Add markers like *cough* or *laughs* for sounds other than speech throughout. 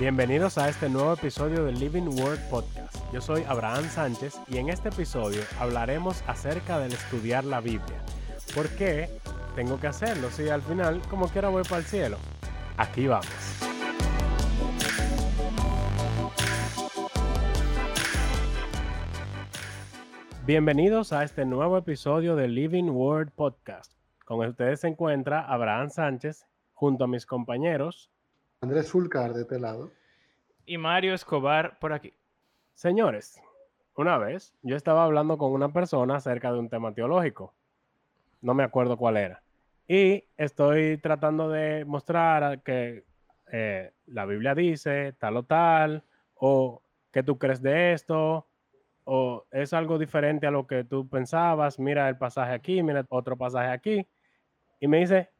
Bienvenidos a este nuevo episodio del Living Word Podcast. Yo soy Abraham Sánchez y en este episodio hablaremos acerca del estudiar la Biblia. ¿Por qué tengo que hacerlo si al final como quiera voy para el cielo? Aquí vamos. Bienvenidos a este nuevo episodio del Living Word Podcast. Con ustedes se encuentra Abraham Sánchez junto a mis compañeros Andrés Fulcar de este lado. Y Mario Escobar por aquí. Señores, una vez yo estaba hablando con una persona acerca de un tema teológico. No me acuerdo cuál era. Y estoy tratando de mostrar que eh, la Biblia dice tal o tal, o que tú crees de esto, o es algo diferente a lo que tú pensabas. Mira el pasaje aquí, mira otro pasaje aquí. Y me dice,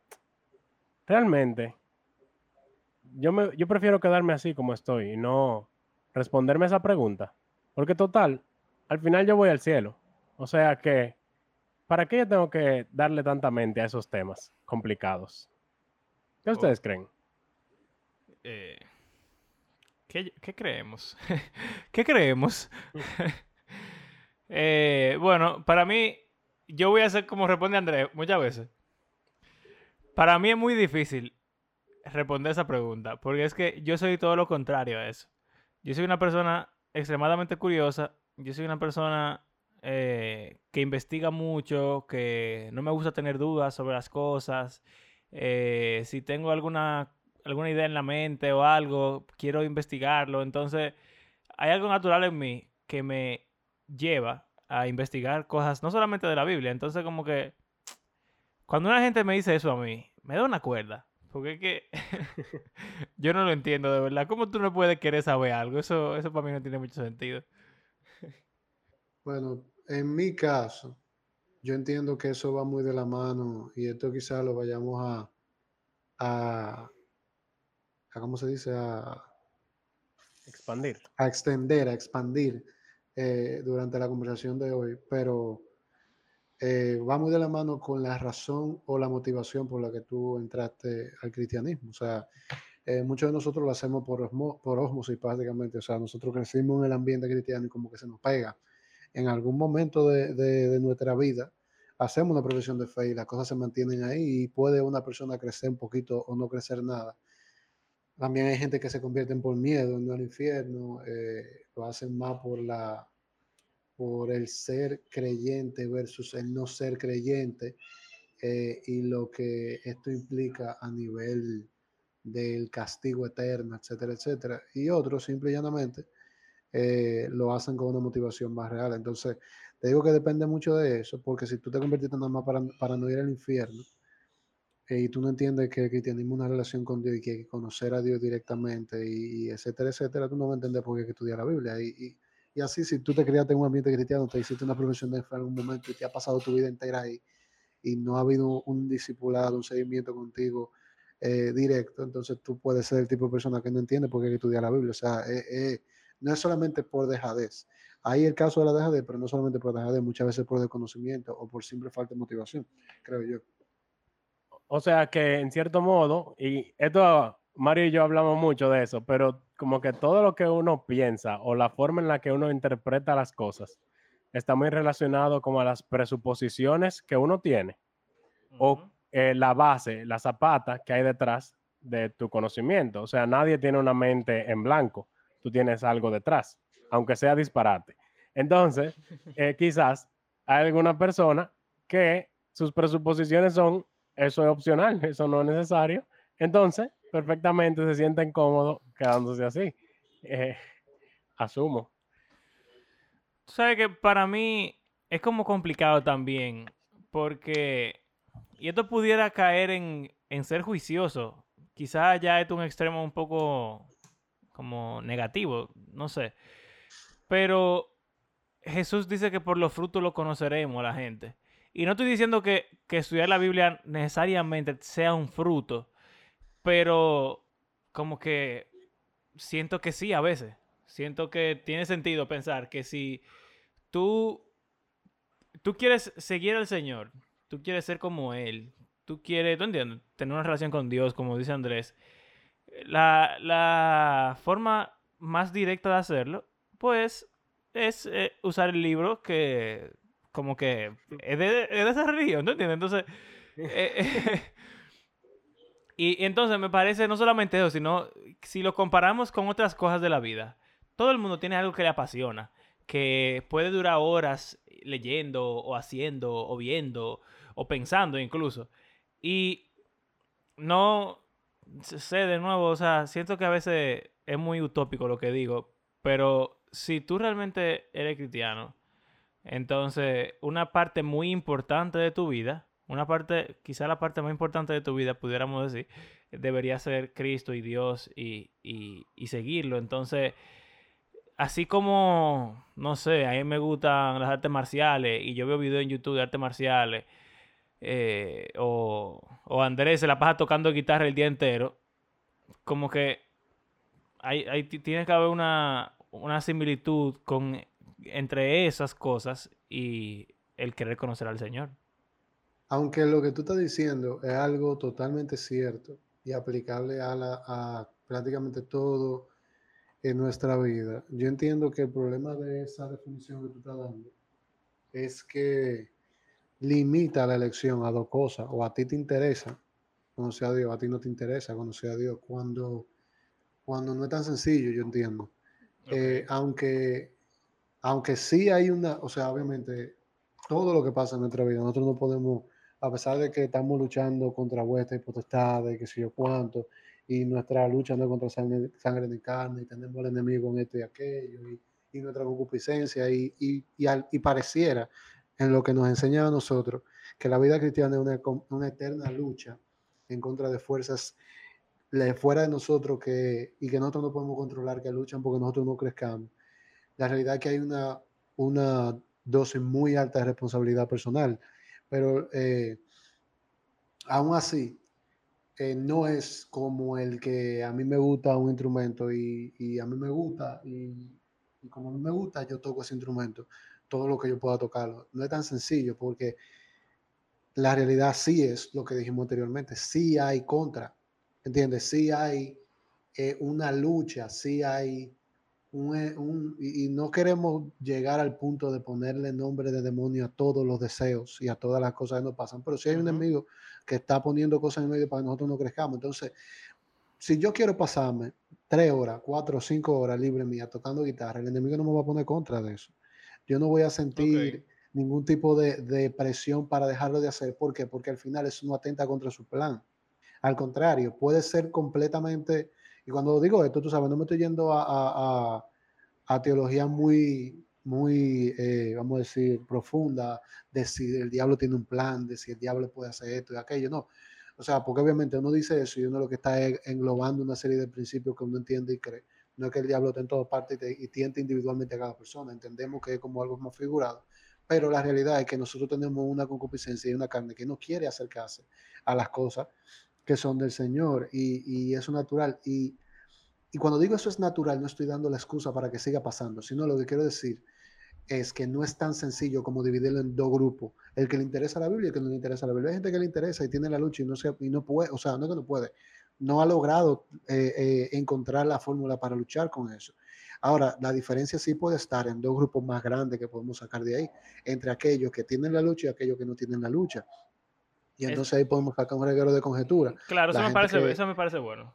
realmente yo, me, yo prefiero quedarme así como estoy y no responderme esa pregunta. Porque total, al final yo voy al cielo. O sea que, ¿para qué yo tengo que darle tanta mente a esos temas complicados? ¿Qué ustedes Oh. creen? Eh, ¿qué, qué creemos? *laughs* ¿Qué creemos? *laughs* *laughs* Eh, bueno, para mí, yo voy a hacer como responde Andrés muchas veces. Para mí es muy difícil responder esa pregunta, porque es que yo soy todo lo contrario a eso. Yo soy una persona extremadamente curiosa, yo soy una persona eh, que investiga mucho, que no me gusta tener dudas sobre las cosas. Eh, si tengo alguna, alguna idea en la mente o algo, quiero investigarlo. Entonces, hay algo natural en mí que me lleva a investigar cosas, no solamente de la Biblia. Entonces, como que cuando una gente me dice eso a mí, me da una cuerda. Porque es que *laughs* yo no lo entiendo de verdad. ¿Cómo tú no puedes querer saber algo? Eso, eso para mí no tiene mucho sentido. *laughs* Bueno, en mi caso, yo entiendo que eso va muy de la mano y esto quizás lo vayamos a, a, a ¿cómo se dice? A, Expandir. a extender, a expandir eh, durante la conversación de hoy, pero eh, va muy de la mano con la razón o la motivación por la que tú entraste al cristianismo. O sea, eh, muchos de nosotros lo hacemos por, osmo- por osmosis prácticamente. O sea, nosotros crecimos en el ambiente cristiano y como que se nos pega. En algún momento de, de- de nuestra vida hacemos una profesión de fe y las cosas se mantienen ahí y puede una persona crecer un poquito o no crecer nada. También hay gente que se convierten por miedo en el infierno, eh, lo hacen más por la por el ser creyente versus el no ser creyente eh, y lo que esto implica a nivel del castigo eterno, etcétera, etcétera. Y otros simple y llanamente eh, lo hacen con una motivación más real. Entonces, te digo que depende mucho de eso, porque si tú te convertiste nada más para, para no ir al infierno, eh, y tú no entiendes que el cristianismo es una relación con Dios y que hay que conocer a Dios directamente y, y etcétera, etcétera, tú no vas a entender por qué hay que estudiar la Biblia. Y, y- y así, si tú te criaste en un ambiente cristiano, te hiciste una profesión de fe en algún momento y te ha pasado tu vida entera ahí y no ha habido un discipulado, un seguimiento contigo eh, directo, entonces tú puedes ser el tipo de persona que no entiende por qué hay que estudiar la Biblia. O sea, eh, eh, no es solamente por dejadez. Hay el caso de la dejadez, pero no solamente por dejadez, muchas veces por desconocimiento o por simple falta de motivación, creo yo. O sea que en cierto modo, y esto Mario y yo hablamos mucho de eso, pero como que todo lo que uno piensa o la forma en la que uno interpreta las cosas está muy relacionado como a las presuposiciones que uno tiene o eh, la base, la zapata que hay detrás de tu conocimiento. O sea, nadie tiene una mente en blanco, tú tienes algo detrás, aunque sea disparate. Entonces, *laughs* eh, quizás hay alguna persona que sus presuposiciones son, eso es opcional, eso no es necesario. Entonces, perfectamente se sienten cómodos quedándose así. Eh, asumo. Tú sabes que para mí es como complicado también, porque, y esto pudiera caer en, en ser juicioso, quizás ya es un extremo un poco como negativo, no sé, pero Jesús dice que por los frutos lo conoceremos a la gente. Y no estoy diciendo que, que estudiar la Biblia necesariamente sea un fruto, pero como que siento que sí a veces. Siento que tiene sentido pensar que si tú, tú quieres seguir al Señor, tú quieres ser como Él, tú quieres, ¿tú entiendes? Tener una relación con Dios, como dice Andrés, La, la forma más directa de hacerlo, pues, es eh, usar el libro que como que es de, es de esa religión, ¿no entiendes? Entonces, *laughs* eh, y, entonces me parece no solamente eso, sino si lo comparamos con otras cosas de la vida, todo el mundo tiene algo que le apasiona, que puede durar horas leyendo o haciendo o viendo o pensando incluso. Y no sé de nuevo, o sea, siento que a veces es muy utópico lo que digo, pero si tú realmente eres cristiano, entonces una parte muy importante de tu vida, una parte, quizá la parte más importante de tu vida, pudiéramos decir, debería ser Cristo y Dios y, y, seguirlo. Entonces, así como, no sé, a mí me gustan las artes marciales y yo veo videos en YouTube de artes marciales, eh, o, o Andrés se la pasa tocando guitarra el día entero, como que tiene que haber una, una similitud con, entre esas cosas y el querer conocer al Señor. Aunque lo que tú estás diciendo es algo totalmente cierto y aplicable a, la, a prácticamente todo en nuestra vida. Yo entiendo que el problema de esa definición que tú estás dando es que limita la elección a dos cosas, o a ti te interesa conocer a Dios, a ti no te interesa conocer a Dios, cuando, cuando no es tan sencillo, yo entiendo. Okay. Eh, aunque, aunque sí hay una, o sea, obviamente, todo lo que pasa en nuestra vida, nosotros no podemos, a pesar de que estamos luchando contra vuestras y potestades, que sé yo cuánto, y nuestra lucha no es contra sangre, sangre ni carne, y tenemos al enemigo en esto y aquello, y, y nuestra concupiscencia, y, y, y, al, y, pareciera en lo que nos enseña a nosotros que la vida cristiana es una, una eterna lucha en contra de fuerzas fuera de nosotros que, y que nosotros no podemos controlar, que luchan porque nosotros no crezcamos. La realidad es que hay una, una dosis muy alta de responsabilidad personal, pero eh, aún así, eh, no es como el que a mí me gusta un instrumento y, a mí me gusta y, y, como a mí me gusta yo toco ese instrumento, todo lo que yo pueda tocarlo. No es tan sencillo porque la realidad sí es lo que dijimos anteriormente, sí hay contra, ¿entiendes? Sí hay eh, una lucha, sí hay un, un y, no queremos llegar al punto de ponerle nombre de demonio a todos los deseos y a todas las cosas que nos pasan, pero si hay un enemigo que está poniendo cosas en medio para que nosotros no crezcamos, entonces, si yo quiero pasarme tres horas, cuatro cinco horas libre mía tocando guitarra, el enemigo no me va a poner contra de eso. Yo no voy a sentir okay. ningún tipo de, de, presión para dejarlo de hacer. ¿Por qué? Porque al final eso no atenta contra su plan. Al contrario, puede ser completamente y cuando digo esto, tú sabes, no me estoy yendo a, a, teología muy, muy, eh, vamos a decir, profunda, de si el diablo tiene un plan, de si el diablo puede hacer esto y aquello, no. O sea, porque obviamente uno dice eso y uno lo que está es englobando una serie de principios que uno entiende y cree. No es que el diablo esté en todas partes y, te, y tiente individualmente a cada persona. Entendemos que es como algo más figurado. Pero la realidad es que nosotros tenemos una concupiscencia y una carne que no quiere acercarse a las cosas que son del Señor y, y eso es natural. Y, y, cuando digo eso es natural, no estoy dando la excusa para que siga pasando, sino lo que quiero decir es que no es tan sencillo como dividirlo en dos grupos. El que le interesa la Biblia y el que no le interesa la Biblia. Hay gente que le interesa y tiene la lucha y no, se, y no puede, o sea, no es que no puede, no ha logrado eh, eh, encontrar la fórmula para luchar con eso. Ahora, la diferencia sí puede estar en dos grupos más grandes que podemos sacar de ahí, entre aquellos que tienen la lucha y aquellos que no tienen la lucha. Y entonces ahí podemos sacar un reguero de conjetura. Claro, eso me, parece, que, eso me parece bueno.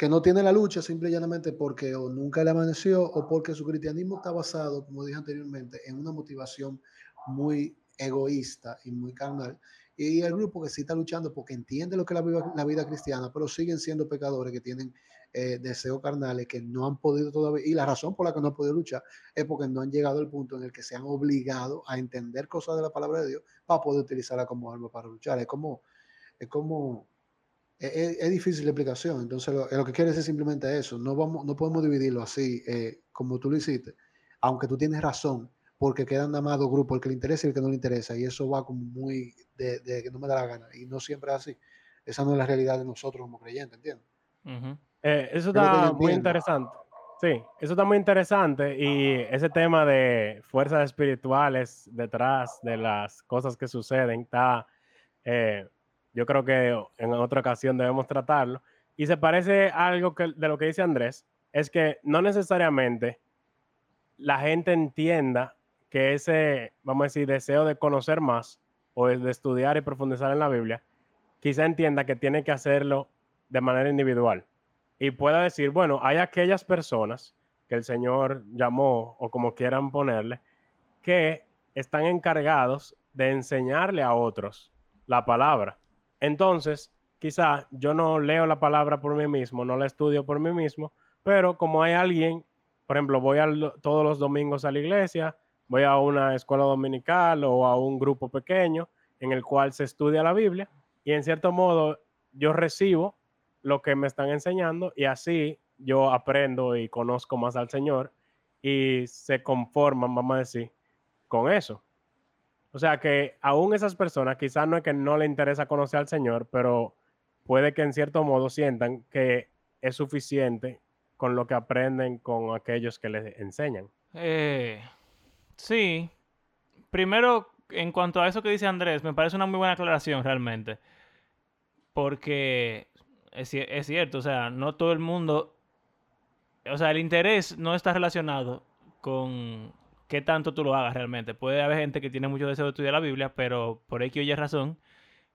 Que no tiene la lucha simple y llanamente porque o nunca le amaneció o porque su cristianismo está basado, como dije anteriormente, en una motivación muy egoísta y muy carnal. Y el grupo que sí está luchando porque entiende lo que es la vida, cristiana, pero siguen siendo pecadores que tienen eh, deseos carnales que no han podido todavía. Y la razón por la que no han podido luchar es porque no han llegado al punto en el que se han obligado a entender cosas de la palabra de Dios para poder utilizarla como arma para luchar. Es como, es como, es, es difícil la explicación. Entonces, lo, lo, que quiere decir simplemente eso. No, vamos, no podemos dividirlo así, eh, como tú lo hiciste, aunque tú tienes razón porque quedan nada más dos grupos, el que le interesa y el que no le interesa, y eso va como muy de, de, que no me da la gana, y no siempre es así. Esa no es la realidad de nosotros como creyentes, ¿entiendes? Uh -huh. eh, eso está muy interesante. Sí, eso está muy interesante y ese tema de fuerzas espirituales detrás de las cosas que suceden está, eh, yo creo que en otra ocasión debemos tratarlo, Y se parece a algo que, de lo que dice Andrés, es que no necesariamente la gente entienda que ese, vamos a decir, deseo de conocer más o de estudiar y profundizar en la Biblia, quizá entienda que tiene que hacerlo de manera individual. Y pueda decir, bueno, hay aquellas personas que el Señor llamó o como quieran ponerle, que están encargados de enseñarle a otros la palabra. Entonces, quizá yo no leo la palabra por mí mismo, no la estudio por mí mismo, pero como hay alguien, por ejemplo, voy todos los domingos a la iglesia, voy a una escuela dominical o a un grupo pequeño en el cual se estudia la Biblia y en cierto modo yo recibo lo que me están enseñando y así yo aprendo y conozco más al Señor y se conforman, vamos a decir, con eso. O sea que aún esas personas quizás no es que no le interesa conocer al Señor, pero puede que en cierto modo sientan que es suficiente con lo que aprenden con aquellos que les enseñan. Eh, sí. Primero, en cuanto a eso que dice Andrés, me parece una muy buena aclaración realmente. Porque es, es cierto, o sea, no todo el mundo... O sea, el interés no está relacionado con qué tanto tú lo hagas realmente. Puede haber gente que tiene mucho deseo de estudiar la Biblia, pero por X o Y razón,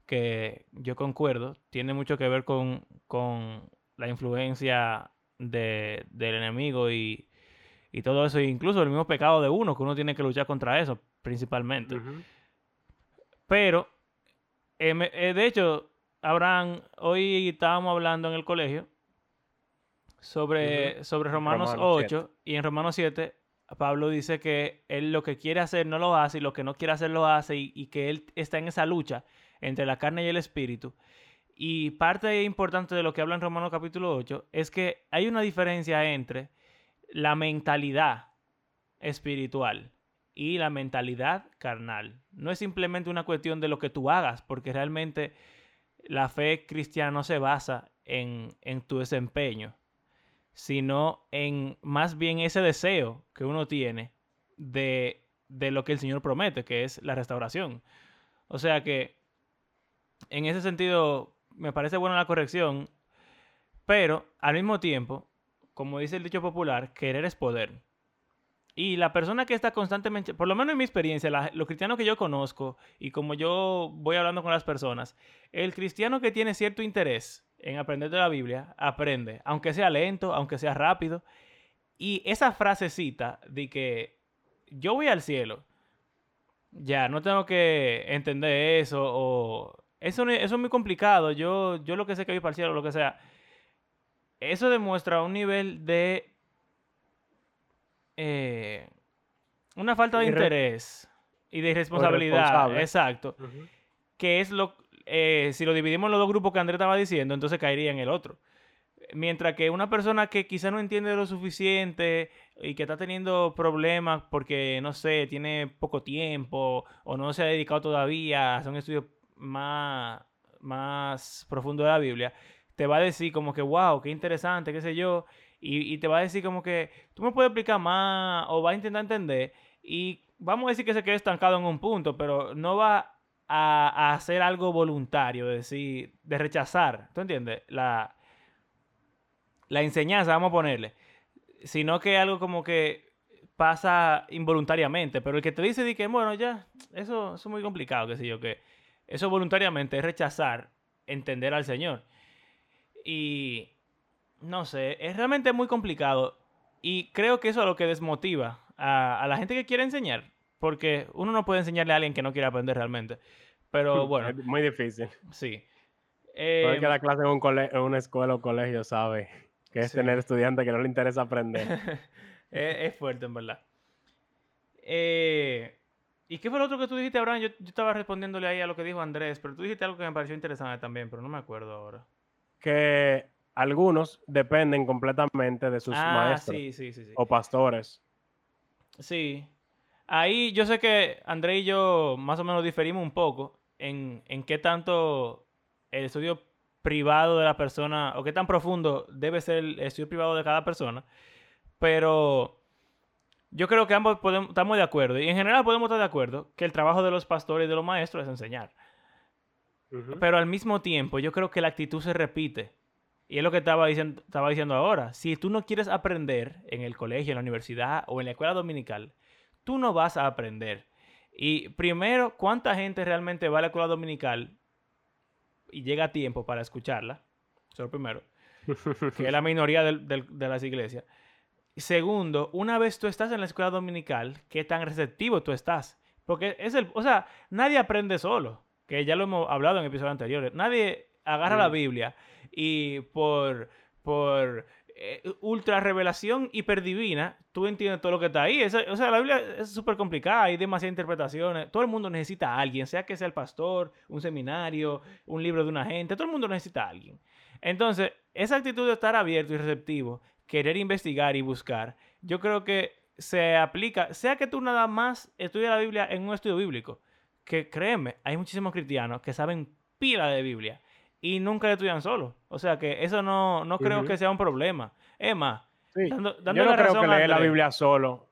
que yo concuerdo, tiene mucho que ver con, con la influencia de, del enemigo y, y, todo eso, incluso el mismo pecado de uno, que uno tiene que luchar contra eso, principalmente. Pero, eh, eh, de hecho, Abraham, hoy estábamos hablando en el colegio sobre, sobre Romanos, 8 y en Romanos 7 Pablo dice que él lo que quiere hacer no lo hace y lo que no quiere hacer lo hace y, que él está en esa lucha entre la carne y el espíritu. Y parte importante de lo que habla en Romanos capítulo 8 es que hay una diferencia entre la mentalidad espiritual y la mentalidad carnal. No es simplemente una cuestión de lo que tú hagas, porque realmente la fe cristiana no se basa en, en tu desempeño sino en más bien ese deseo que uno tiene de, lo que el Señor promete, que es la restauración. O sea que, en ese sentido, me parece buena la corrección, pero al mismo tiempo, como dice el dicho popular, querer es poder. Y la persona que está constantemente, por lo menos en mi experiencia, los cristianos que yo conozco y como yo voy hablando con las personas, el cristiano que tiene cierto interés en aprender de la Biblia, aprende, aunque sea lento, aunque sea rápido. Y esa frasecita de que yo voy al cielo, ya, no tengo que entender eso o... Eso, eso es muy complicado, yo, yo lo que sé que voy para el cielo, lo que sea. Eso demuestra un nivel de... Eh, una falta de interés y de irresponsabilidad. Exacto. Que es lo, eh, si lo dividimos en los dos grupos que Andrés estaba diciendo, entonces caería en el otro. Mientras que una persona que quizá no entiende lo suficiente y que está teniendo problemas porque, no sé, tiene poco tiempo o no se ha dedicado todavía a hacer un estudio más, más profundo de la Biblia, te va a decir como que, wow, qué interesante, qué sé yo, y, te va a decir como que, tú me puedes explicar más o va a intentar entender y vamos a decir que se quede estancado en un punto, pero no va a, hacer algo voluntario, de decir, de rechazar, ¿tú entiendes? La, la enseñanza, vamos a ponerle, sino que algo como que pasa involuntariamente, pero el que te dice de que, bueno, ya, eso, es muy complicado, qué sé yo, que eso voluntariamente es rechazar entender al Señor. Y no sé, es realmente muy complicado y creo que eso es lo que desmotiva a la gente que quiere enseñar. Porque uno no puede enseñarle a alguien que no quiere aprender realmente. Pero *laughs* bueno. Es muy difícil. Sí. Eh, que la clase en, un en una escuela o colegio sabe que es tener estudiantes que no le interesa aprender. *laughs* es, fuerte, en verdad. Eh, ¿Y qué fue lo otro que tú dijiste, Abraham? Yo, yo, estaba respondiéndole ahí a lo que dijo Andrés, pero tú dijiste algo que me pareció interesante también, pero no me acuerdo ahora. Que algunos dependen completamente de sus ah, maestros sí, sí, sí, o pastores. Sí, Ahí yo sé que André y yo más o menos diferimos un poco en, en qué tanto el estudio privado de la persona, o qué tan profundo debe ser el estudio privado de cada persona, pero yo creo que ambos podemos, estamos de acuerdo, y en general podemos estar de acuerdo, que el trabajo de los pastores y de los maestros es enseñar. Pero al mismo tiempo, yo creo que la actitud se repite Y es lo que estaba diciendo, estaba diciendo ahora. Si tú no quieres aprender en el colegio, en la universidad o en la escuela dominical, tú no vas a aprender. Y primero, ¿cuánta gente realmente va a la escuela dominical y llega a tiempo para escucharla? Eso es lo primero. Que es la *laughs* minoría de las iglesias. Segundo, una vez tú estás en la escuela dominical, ¿qué tan receptivo tú estás? Porque es el, o sea, nadie aprende solo, que ya lo hemos hablado en episodios anteriores. Nadie agarra la Biblia y por, por ultra revelación hiperdivina, tú entiendes todo lo que está ahí. o sea, la Biblia es súper complicada, hay demasiadas interpretaciones. Todo el mundo necesita a alguien, sea que sea el pastor, un seminario, un libro de una gente, todo el mundo necesita a alguien. Entonces, esa actitud de estar abierto y receptivo, querer investigar y buscar, yo creo que se aplica, sea que tú nada más estudies la Biblia en un estudio bíblico, que créeme, hay muchísimos cristianos que saben pila de Biblia y nunca la estudian solo. O sea que eso no, no creo que sea un problema. Es más, dando, yo no creo que leer la Biblia solo.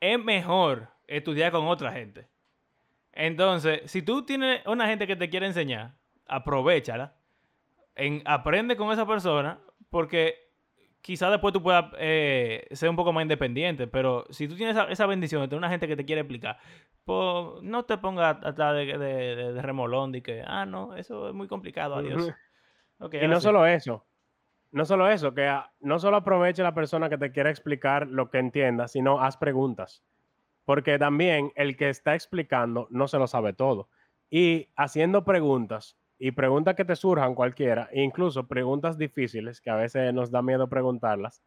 Es mejor estudiar con otra gente. Entonces, si tú tienes una gente que te quiere enseñar, aprovechala. En, aprende con esa persona porque quizás después tú puedas eh, ser un poco más independiente, pero si tú tienes esa, bendición de tener una gente que te quiere explicar, pues no te pongas atrás de, de, remolón de que, ah, no, eso es muy complicado, adiós. y no solo eso, no solo eso, que no solo aproveche la persona que te quiere explicar lo que entienda, sino haz preguntas. Porque también el que está explicando no se lo sabe todo. Y haciendo preguntas, y preguntas que te surjan cualquiera, incluso preguntas difíciles que a veces nos da miedo preguntarlas,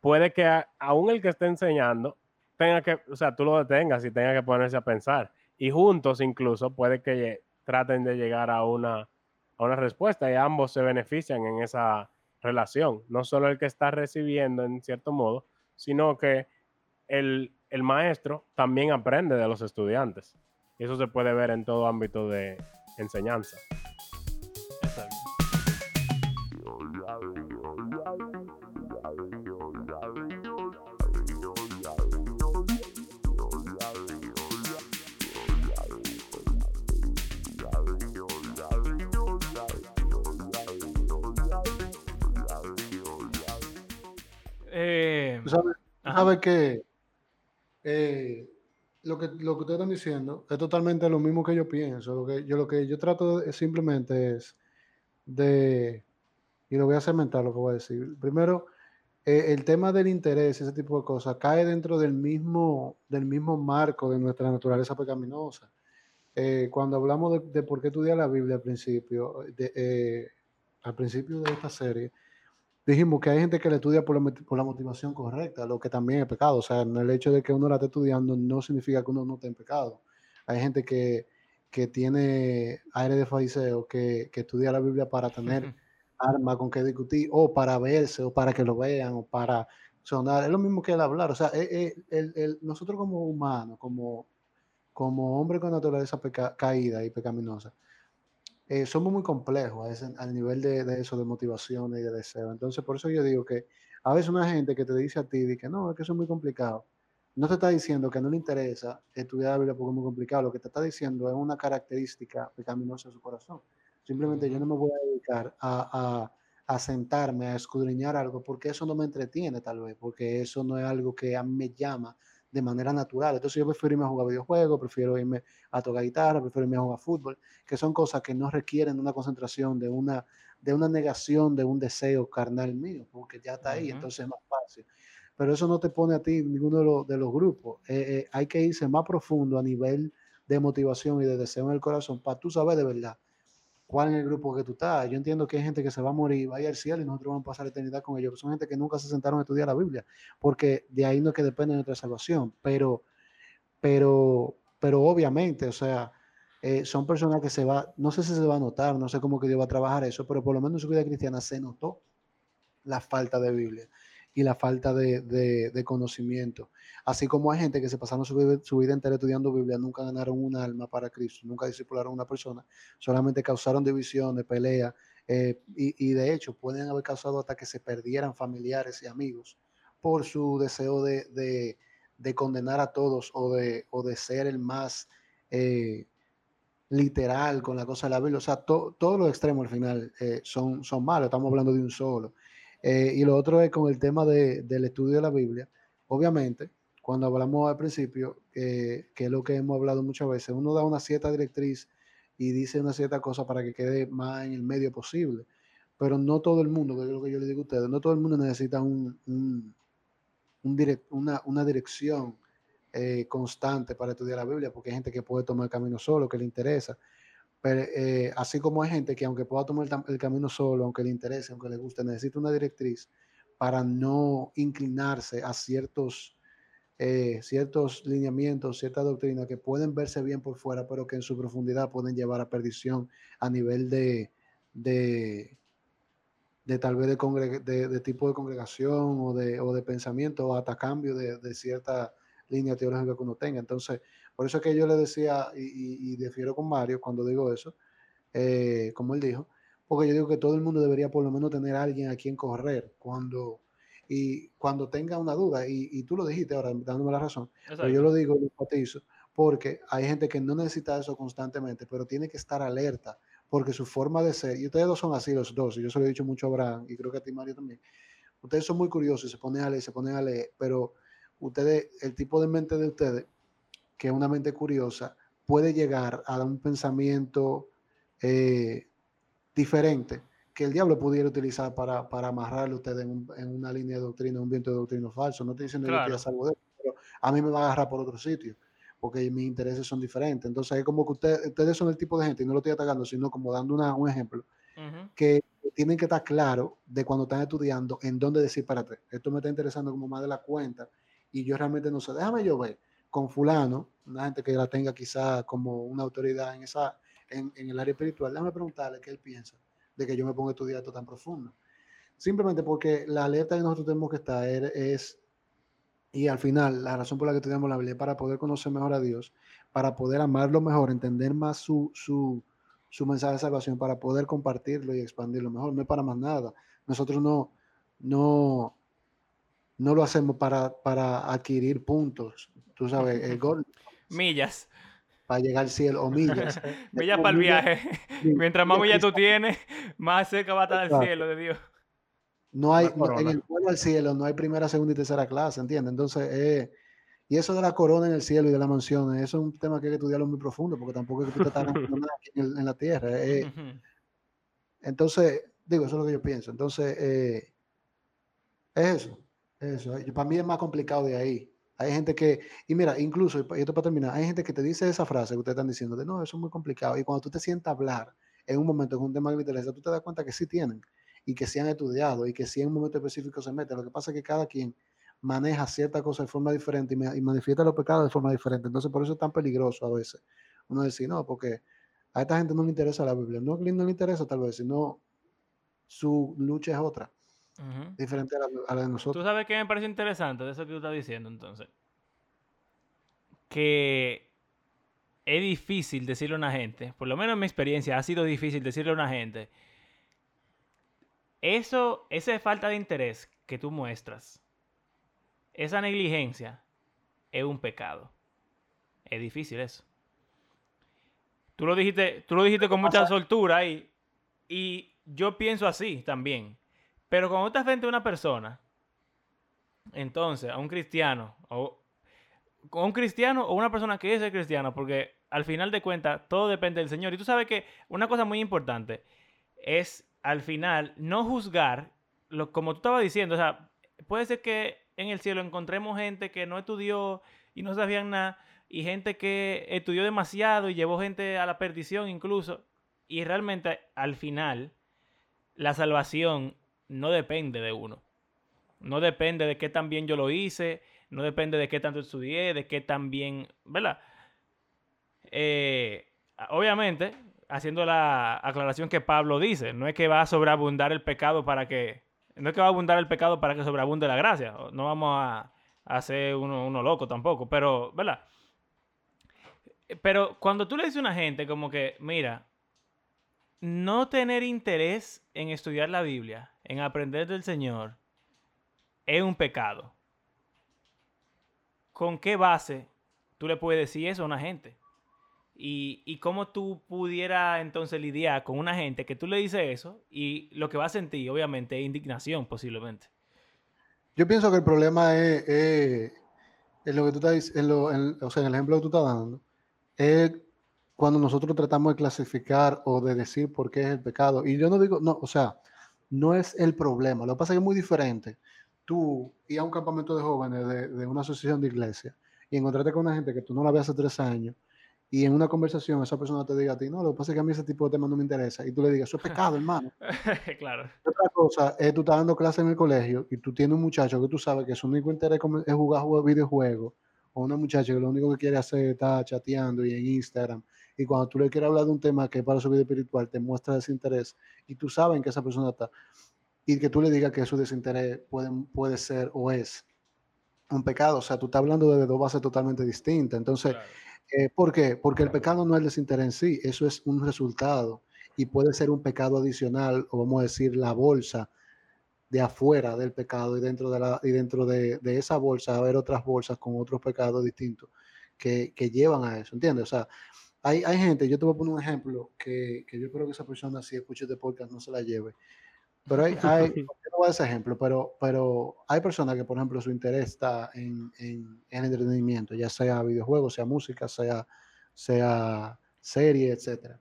puede que aún el que esté enseñando tenga que, o sea, tú lo detengas y tenga que ponerse a pensar. Y juntos incluso puede que traten de llegar a una, a una respuesta y ambos se benefician en esa relación. No solo el que está recibiendo en cierto modo, sino que el, el maestro también aprende de los estudiantes. Eso se puede ver en todo ámbito de enseñanza. Eh, sabes, que, eh, lo que lo que ustedes están diciendo es totalmente lo mismo que yo pienso. Lo que yo, lo que yo trato es simplemente es de, y lo voy a cementar lo que voy a decir. Primero, eh, el tema del interés, ese tipo de cosas, cae dentro del mismo, del mismo marco de nuestra naturaleza pecaminosa. cuando hablamos de, de, por qué estudiar la Biblia al principio, de, al principio de esta serie, dijimos que hay gente que la estudia por la, por la, motivación correcta, lo que también es pecado. O sea, el hecho de que uno la esté estudiando no significa que uno no esté en pecado. Hay gente que, que tiene aire de fariseo, que, que, estudia la Biblia para tener arma con que discutir, o para verse, o para que lo vean, o para sonar. Es lo mismo que el hablar. O sea, el, el, nosotros como humanos, como, como hombre con naturaleza caída y pecaminosa, eh, somos muy complejos al nivel de, eso, de motivación y de deseo. Entonces, por eso yo digo que a veces una gente que te dice a ti que no, es que eso es muy complicado, no te está diciendo que no le interesa estudiar la Biblia porque es muy complicado, lo que te está diciendo es una característica pecaminosa de su corazón. Simplemente yo no me voy a dedicar a, a, a, sentarme, a escudriñar algo, porque eso no me entretiene tal vez, porque eso no es algo que a mí me llama de manera natural. Entonces yo prefiero irme a jugar videojuegos, prefiero irme a tocar guitarra, prefiero irme a jugar fútbol, que son cosas que no requieren una concentración, de una, de una negación de un deseo carnal mío, porque ya está ahí, entonces es más fácil. Pero eso no te pone a ti ninguno de los, de los grupos. Eh, eh, hay que irse más profundo a nivel de motivación y de deseo en el corazón para tú saber de verdad cuál es el grupo que tú estás. Yo entiendo que hay gente que se va a morir, va a ir al cielo y nosotros vamos a pasar la eternidad con ellos. Son gente que nunca se sentaron a estudiar la Biblia, porque de ahí no es que depende de nuestra salvación. Pero, pero, pero obviamente, o sea, eh, son personas que se va, no sé si se va a notar, no sé cómo que Dios va a trabajar eso, pero por lo menos en su vida cristiana se notó la falta de Biblia y la falta de, de, conocimiento. Así como hay gente que se pasaron su vida, entera estudiando Biblia, nunca ganaron un alma para Cristo, nunca discipularon a una persona, solamente causaron divisiones, peleas, eh, y, y, de hecho pueden haber causado hasta que se perdieran familiares y amigos por su deseo de, de condenar a todos o de, o de ser el más, eh, literal con la cosa de la Biblia. O sea, todos los extremos al final eh, son, son malos, estamos hablando de un solo. Eh, y lo otro es con el tema del estudio de la Biblia. Obviamente, cuando hablamos al principio, que es lo que hemos hablado muchas veces, uno da una cierta directriz y dice una cierta cosa para que quede más en el medio posible. Pero no todo el mundo, que es lo que yo le digo a ustedes, no todo el mundo necesita un, un, una, una, dirección eh, constante para estudiar la Biblia, porque hay gente que puede tomar el camino solo, que le interesa. Pero eh, así como hay gente que aunque pueda tomar el, camino solo, aunque le interese, aunque le guste, necesita una directriz para no inclinarse a ciertos, eh, ciertos lineamientos, ciertas doctrinas que pueden verse bien por fuera, pero que en su profundidad pueden llevar a perdición a nivel de, de, de tal vez de, de, tipo de congregación o de, o de pensamiento, o hasta cambio de, de cierta línea teológica que uno tenga. Entonces, por eso es que yo le decía, y, y, difiero con Mario cuando digo eso, eh, como él dijo, porque yo digo que todo el mundo debería por lo menos tener a alguien a quien correr cuando, y cuando tenga una duda, y, y tú lo dijiste ahora, dándome la razón, pero yo lo digo, lo enfatizo, porque hay gente que no necesita eso constantemente, pero tiene que estar alerta, porque su forma de ser, y ustedes dos son así los dos, y yo se lo he dicho mucho a Abraham, y creo que a ti Mario también, ustedes son muy curiosos, se ponen a leer, se ponen a leer, pero ustedes, el tipo de mente de ustedes que una mente curiosa, puede llegar a un pensamiento eh, diferente que el diablo pudiera utilizar para, para amarrarle a usted en, una línea de doctrina, un viento de doctrina falso. No estoy diciendo que yo salgo de eso, pero a mí me va a agarrar por otro sitio, porque mis intereses son diferentes. Entonces es como que ustedes son el tipo de gente, y no lo estoy atacando, sino como dando un ejemplo, que tienen que estar claros de cuando están estudiando en dónde decir, párate, esto me está interesando como más de la cuenta, y yo realmente no sé, déjame yo ver con fulano, una gente que la tenga quizá como una autoridad en, esa, en, el área espiritual, déjame preguntarle qué él piensa de que yo me ponga a estudiar esto tan profundo. Simplemente porque la alerta que nosotros tenemos que estar es, y al final, la razón por la que estudiamos la Biblia es para poder conocer mejor a Dios, para poder amarlo mejor, entender más su, su, su mensaje de salvación, para poder compartirlo y expandirlo mejor. No es para más nada. Nosotros no, no, no lo hacemos para, para adquirir puntos, tú sabes, el *laughs* gol. Millas. Para llegar al cielo, o millas. *laughs* millas para el viaje. Mientras más millas tú tienes, más cerca va a estar el cielo de Dios. No hay, en el vuelo al cielo no hay primera, segunda y tercera clase, ¿entiendes? Entonces, eh, y eso de la corona en el cielo y de la mansión, eso es un tema que hay que estudiarlo muy profundo, porque tampoco es que tú te estás *laughs* nada en, en, la tierra. Eh. Entonces, digo, eso es lo que yo pienso. Entonces, eh, es eso. Eso, para mí es más complicado de ahí. Hay gente que, y mira, incluso, y esto para terminar, hay gente que te dice esa frase que ustedes están diciendo, de no, eso es muy complicado. Y cuando tú te sientas hablar en un momento con un tema que te interesa, tú te das cuenta que sí tienen y que sí han estudiado y que sí en un momento específico se mete. Lo que pasa es que cada quien maneja cierta cosa de forma diferente y, manifiesta los pecados de forma diferente. Entonces, por eso es tan peligroso a veces uno decir, no, porque a esta gente no le interesa la Biblia. No no le interesa tal vez, sino su lucha es otra diferente a la, de nosotros. ¿Tú sabes qué me parece interesante de eso que tú estás diciendo entonces? Que es difícil decirle a una gente, por lo menos en mi experiencia, ha sido difícil decirle a una gente, eso, esa falta de interés que tú muestras, esa negligencia, es un pecado. Es difícil eso. Tú lo dijiste, tú lo dijiste con mucha soltura y, y yo pienso así también. Pero cuando estás frente a una persona, entonces, a un cristiano, o a un cristiano o una persona que es cristiano, porque al final de cuentas todo depende del Señor. Y tú sabes que una cosa muy importante es al final no juzgar, lo, como tú estabas diciendo, o sea, puede ser que en el cielo encontremos gente que no estudió y no sabían nada, y gente que estudió demasiado y llevó gente a la perdición incluso, y realmente al final la salvación no depende de uno. No depende de qué tan bien yo lo hice, no depende de qué tanto estudié, de qué tan bien, ¿verdad? Eh, obviamente, haciendo la aclaración que Pablo dice, no es que va a sobreabundar el pecado para que, no es que va a abundar el pecado para que sobreabunde la gracia, no vamos a, hacer uno, uno loco tampoco, pero, ¿verdad? Pero cuando tú le dices a una gente como que, mira, no tener interés en estudiar la Biblia, en aprender del Señor, es un pecado. ¿Con qué base tú le puedes decir eso a una gente? Y, y cómo tú pudieras entonces lidiar con una gente que tú le dices eso y lo que va a sentir, obviamente, es indignación posiblemente. Yo pienso que el problema es, es- lo que tú estás o sea, en el ejemplo que tú estás dando, es cuando nosotros tratamos de clasificar o de decir por qué es el pecado. Y yo no digo, no, o sea, no es el problema. Lo que pasa es que es muy diferente. Tú ir a un campamento de jóvenes de, de una asociación de iglesia y encontrarte con una gente que tú no la ves hace tres años y en una conversación esa persona te diga a ti, no, lo que pasa es que a mí ese tipo de temas no me interesa. Y tú le digas, eso es pecado, *laughs* hermano. *laughs* claro. Otra cosa es tú estás dando clase en el colegio y tú tienes un muchacho que tú sabes que su único interés es jugar juegos- videojuegos o una muchacha que lo único que quiere hacer es estar chateando y en Instagram y cuando tú le quieres hablar de un tema que es para su vida espiritual te muestra desinterés y tú sabes en que esa persona está y que tú le digas que su desinterés puede, puede ser o es un pecado, o sea, tú estás hablando de dos bases totalmente distintas. Entonces, claro. eh, ¿Por qué? Porque el pecado no es el desinterés en sí, eso es un resultado y puede ser un pecado adicional, o vamos a decir, la bolsa de afuera del pecado y dentro de, la, y dentro de, de esa bolsa haber otras bolsas con otros pecados distintos que, que llevan a eso, ¿entiendes? O sea, hay, hay gente, yo te voy a poner un ejemplo que, que yo espero que esa persona, si escucha este podcast, no se la lleve. Pero hay, *laughs* hay yo no voy a ese ejemplo, pero, pero hay personas que, por ejemplo, su interés está en, en, en entretenimiento, ya sea videojuegos, sea música, sea, sea serie, etcétera.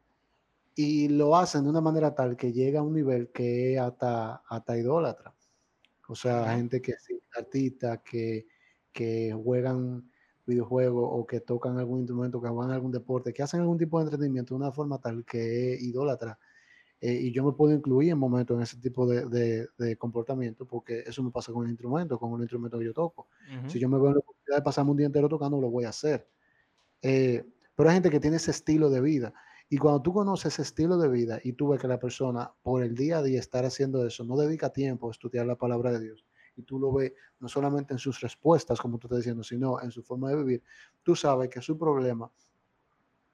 Y lo hacen de una manera tal que llega a un nivel que es hasta, hasta idólatra. O sea, gente que sí, artistas que, que juegan videojuegos o que tocan algún instrumento, que juegan algún deporte, que hacen algún tipo de entretenimiento de una forma tal que es idólatra. Eh, y yo me puedo incluir en momentos en ese tipo de, de, de comportamiento, porque eso me pasa con el instrumento, con un instrumento que yo toco. Ujú. Si yo me veo en la oportunidad de pasarme un día entero tocando, lo voy a hacer. Eh, pero hay gente que tiene ese estilo de vida. Y cuando tú conoces ese estilo de vida y tú ves que la persona por el día a día estar haciendo eso, no dedica tiempo a estudiar la palabra de Dios, y tú lo ves no solamente en sus respuestas, como tú estás diciendo, sino en su forma de vivir, tú sabes que su problema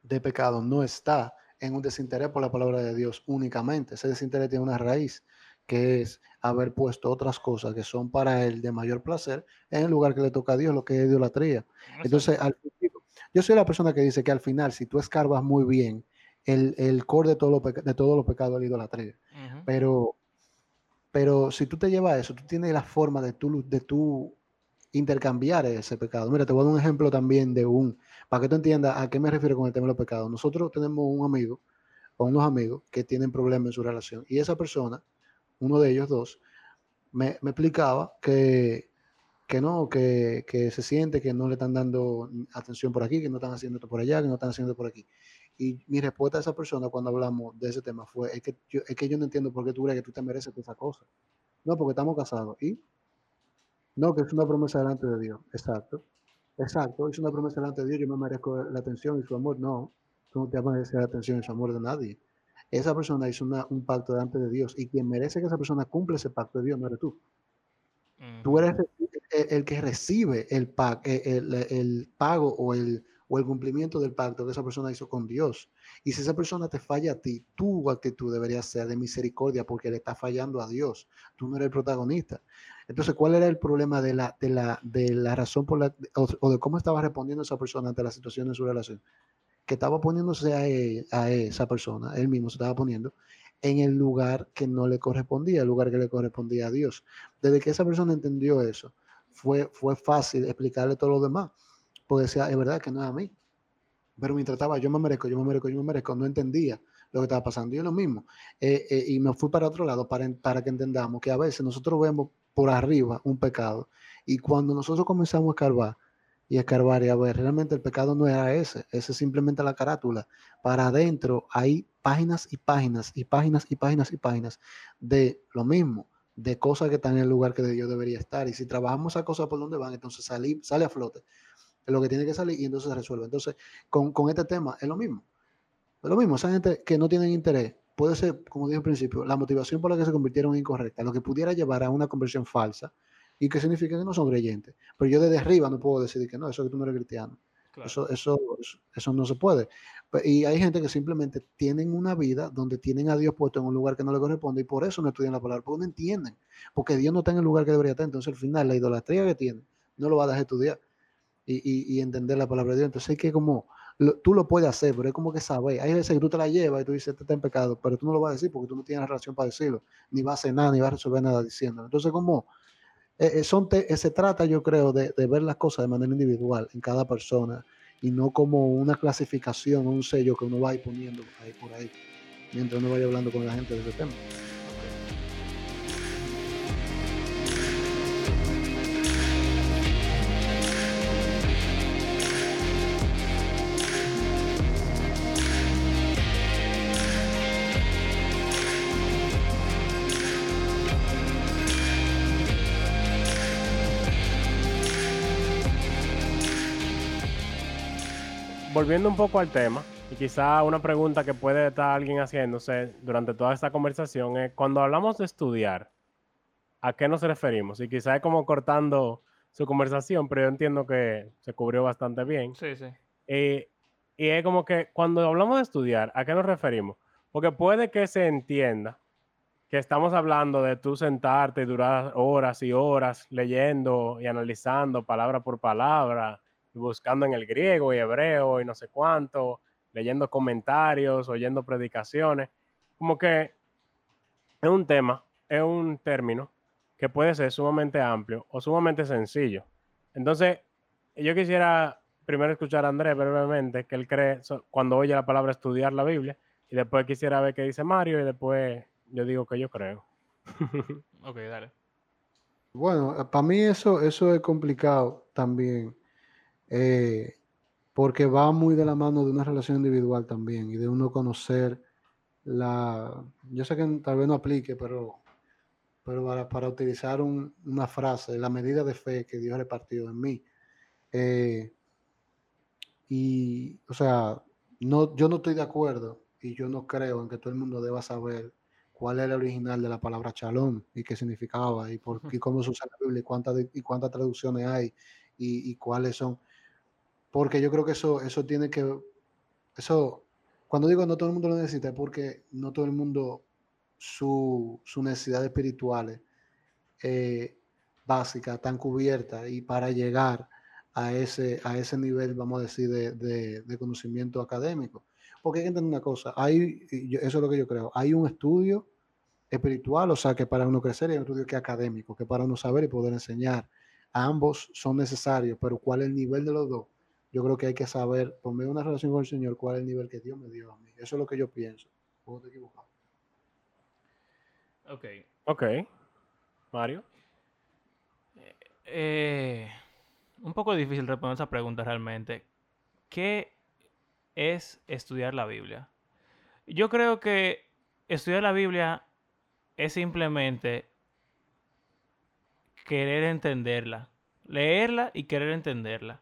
de pecado no está en un desinterés por la palabra de Dios únicamente. Ese desinterés tiene una raíz, que es haber puesto otras cosas que son para él de mayor placer en el lugar que le toca a Dios, lo que es idolatría. Entonces, al yo soy la persona que dice que al final, si tú escarbas muy bien, el, el core de, todos los pecados es la idolatría. Pero, pero si tú te llevas eso, tú tienes la forma de tú, de tú intercambiar ese pecado. Mira, te voy a dar un ejemplo también de un, para que tú entiendas a qué me refiero con el tema de los pecados. Nosotros tenemos un amigo o unos amigos que tienen problemas en su relación y esa persona, uno de ellos dos, me, me explicaba que, que no, que, que se siente que no le están dando atención por aquí, que no están haciendo esto por allá, que no están haciendo por aquí. Y mi respuesta a esa persona cuando hablamos de ese tema fue, es que yo, es que yo no entiendo por qué tú crees que tú te mereces esa cosa. No, porque estamos casados. Y no, que es una promesa delante de Dios. Exacto. Exacto. Es una promesa delante de Dios. Yo me merezco la atención y su amor. No, tú no te mereces la atención y su amor de nadie. Esa persona hizo una- un pacto delante de Dios y quien merece que esa persona cumpla ese pacto de Dios no eres tú. Tú eres el, el que recibe el, pa- el, el pago o el, o el cumplimiento del pacto que esa persona hizo con Dios. Y si esa persona te falla a ti, tu actitud debería ser de misericordia porque le está fallando a Dios. Tú no eres el protagonista. Entonces, ¿cuál era el problema de la, de la, de la razón por la, o, o de cómo estaba respondiendo esa persona ante la situación en su relación? Que estaba poniéndose a, él- a esa persona, él mismo se estaba poniendo en el lugar que no le correspondía, el lugar que le correspondía a Dios. Desde que esa persona entendió eso, fue, fue fácil explicarle todo lo demás. Porque decía, es verdad que no es a mí. Pero mientras estaba, yo me merezco, yo me merezco, yo me merezco, no entendía lo que estaba pasando. Y es lo mismo. Eh, eh, y me fui para otro lado para, para que entendamos que a veces nosotros vemos por arriba un pecado. Y cuando nosotros comenzamos a escarbar y a escarbar y a ver, realmente el pecado no era ese, ese es simplemente la carátula. Para adentro hay páginas y páginas y páginas y páginas y páginas de lo mismo, de cosas que están en el lugar que Dios debería estar. Y si trabajamos esas cosas por donde van, entonces salí- sale a flote lo que tiene que salir y entonces se resuelve. Entonces, con, con este tema es lo mismo. Es lo mismo, esa gente que no tienen interés, puede ser, como dije al principio, la motivación por la que se convirtieron en incorrecta, lo que pudiera llevar a una conversión falsa y que significa que no son creyentes. Pero yo desde arriba no puedo decidir que no, eso es que tú no eres cristiano. Claro. Eso, eso, eso, eso no se puede. Pe- Y hay gente que simplemente tienen una vida donde tienen a Dios puesto en un lugar que no le corresponde y por eso no estudian la palabra, porque no entienden, porque Dios no está en el lugar que debería estar. Entonces al final la idolatría que tienen no lo va a dejar estudiar y, entender la palabra de Dios. Entonces hay que como tú lo puedes hacer, pero es como que saber. Hay veces que tú te la llevas y tú dices, este está en pecado, pero tú no lo vas a decir porque tú no tienes la relación para decirlo, ni vas a hacer nada, ni vas a resolver nada diciéndolo. Entonces, como eh, eh, son te- eh, se trata, yo creo, de, ver las cosas de manera individual en cada persona y no como una clasificación un sello que uno va a poniendo ahí por ahí, mientras uno vaya hablando con la gente de ese tema. Volviendo un poco al tema, y quizá una pregunta que puede estar alguien haciéndose durante toda esta conversación es, cuando hablamos de estudiar, ¿a qué nos referimos? Y quizá es como cortando su conversación, pero yo entiendo que se cubrió bastante bien. Sí, sí. Y, y es como que cuando hablamos de estudiar, ¿a qué nos referimos? Porque puede que se entienda que estamos hablando de tú sentarte y durar horas y horas leyendo y analizando palabra por palabra, buscando en el griego y hebreo y no sé cuánto, leyendo comentarios, oyendo predicaciones. Como que es un tema, es un término que puede ser sumamente amplio o sumamente sencillo. Entonces, yo quisiera primero escuchar a Andrés brevemente, que él cree cuando oye la palabra estudiar la Biblia, y después quisiera ver qué dice Mario, y después yo digo que yo creo. *laughs* Ok, dale. Bueno, para mí eso, eso es complicado también, eh, porque va muy de la mano de una relación individual también y de uno conocer la... Yo sé que tal vez no aplique, pero, pero para, para utilizar un- una frase, la medida de fe que Dios repartió en mí. eh, y, o sea, no, yo no estoy de acuerdo y yo no creo en que todo el mundo deba saber cuál era el original de la palabra chalón y qué significaba y, por, y cómo se usa en la Biblia y cuántas, y cuántas traducciones hay y, y cuáles son. Porque yo creo que eso, eso tiene que, eso, cuando digo no todo el mundo lo necesita es porque no todo el mundo su, sus necesidades espirituales eh, básicas están cubiertas y para llegar a ese, a ese nivel, vamos a decir, de, de- conocimiento académico. Porque hay que entender una cosa, hay, eso es lo que yo creo, hay un estudio espiritual, o sea, que para uno crecer, hay un estudio que académico, que para uno saber y poder enseñar. Ambos son necesarios, pero ¿cuál es el nivel de los dos? Yo creo que hay que saber, por medio de una relación con el Señor, cuál es el nivel que Dios me dio a mí. Eso es lo que yo pienso. Puedo estar equivocado. Ok. Ok. Mario. Eh, un poco difícil responder esa pregunta realmente. ¿Qué es estudiar la Biblia? Yo creo que estudiar la Biblia es simplemente querer entenderla. Leerla y querer entenderla.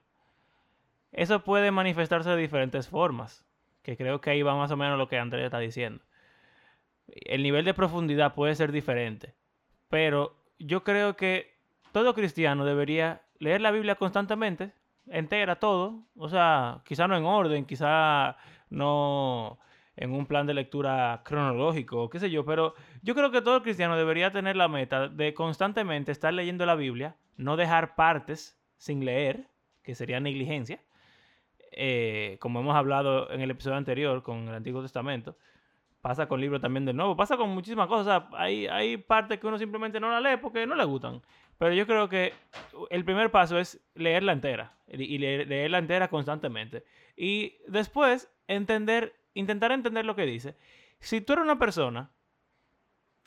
Eso puede manifestarse de diferentes formas, que creo que ahí va más o menos lo que Andrés está diciendo. El nivel de profundidad puede ser diferente, pero yo creo que todo cristiano debería leer la Biblia constantemente, entera todo, o sea, quizá no en orden, quizá no en un plan de lectura cronológico, qué sé yo, pero yo creo que todo cristiano debería tener la meta de constantemente estar leyendo la Biblia, no dejar partes sin leer, que sería negligencia, eh, como hemos hablado en el episodio anterior con el Antiguo Testamento, pasa con libros también del Nuevo, pasa con muchísimas cosas. Hay, hay partes que uno simplemente no la lee porque no le gustan. Pero yo creo que el primer paso es leerla entera y y leer- leerla entera constantemente. Y después entender, intentar entender lo que dice. Si tú eres una persona,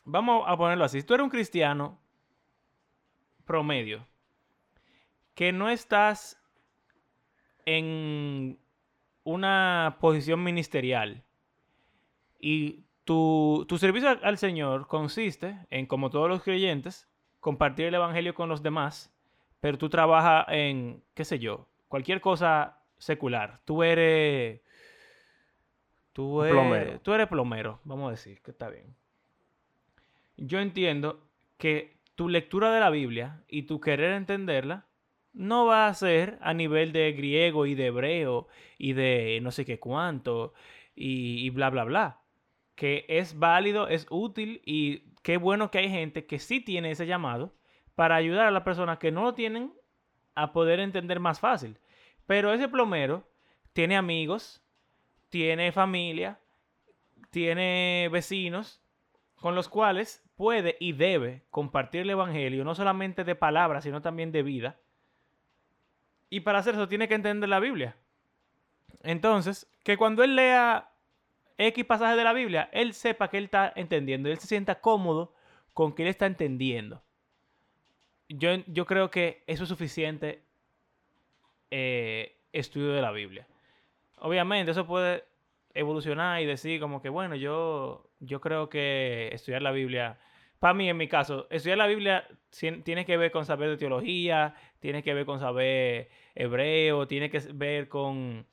vamos a ponerlo así, si tú eres un cristiano promedio, que no estás en una posición ministerial, y tu, tu servicio al, Señor consiste en, como todos los creyentes, compartir el Evangelio con los demás, pero tú trabajas en, qué sé yo, cualquier cosa secular. Tú eres... Tú eres, plomero. tú eres plomero, vamos a decir, que está bien. Yo entiendo que tu lectura de la Biblia y tu querer entenderla no va a ser a nivel de griego y de hebreo y de no sé qué cuánto y, bla, bla, bla. Que es válido, es útil y qué bueno que hay gente que sí tiene ese llamado para ayudar a las personas que no lo tienen a poder entender más fácil. Pero ese plomero tiene amigos, tiene familia, tiene vecinos con los cuales puede y debe compartir el Evangelio, no solamente de palabras, sino también de vida. Y para hacer eso tiene que entender la Biblia. Entonces, que cuando él lea X pasaje de la Biblia, él sepa que él está entendiendo, él se sienta cómodo con que él está entendiendo. Yo, yo creo que eso es suficiente eh, estudio de la Biblia. Obviamente, eso puede evolucionar y decir como que, bueno, yo, yo creo que estudiar la Biblia, para mí en mi caso, estudiar la Biblia tiene que ver con saber de teología, tiene que ver con saber hebreo, tiene que ver con,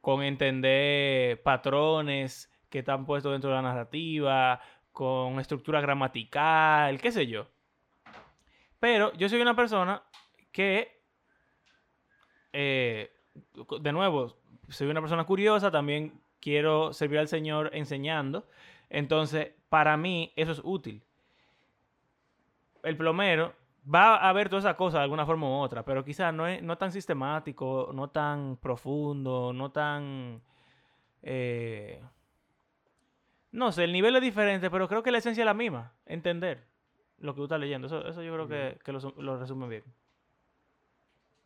con entender patrones que están puestos dentro de la narrativa, con estructura gramatical, qué sé yo. Pero yo soy una persona que, eh, de nuevo, soy una persona curiosa, también quiero servir al Señor enseñando. Entonces, para mí, eso es útil. El plomero va a ver todas esas cosas de alguna forma u otra, pero quizás no es no tan sistemático, no tan profundo, no tan... Eh, no sé, el nivel es diferente, pero creo que la esencia es la misma, entender lo que tú estás leyendo. Eso, eso yo creo que, lo, resume bien.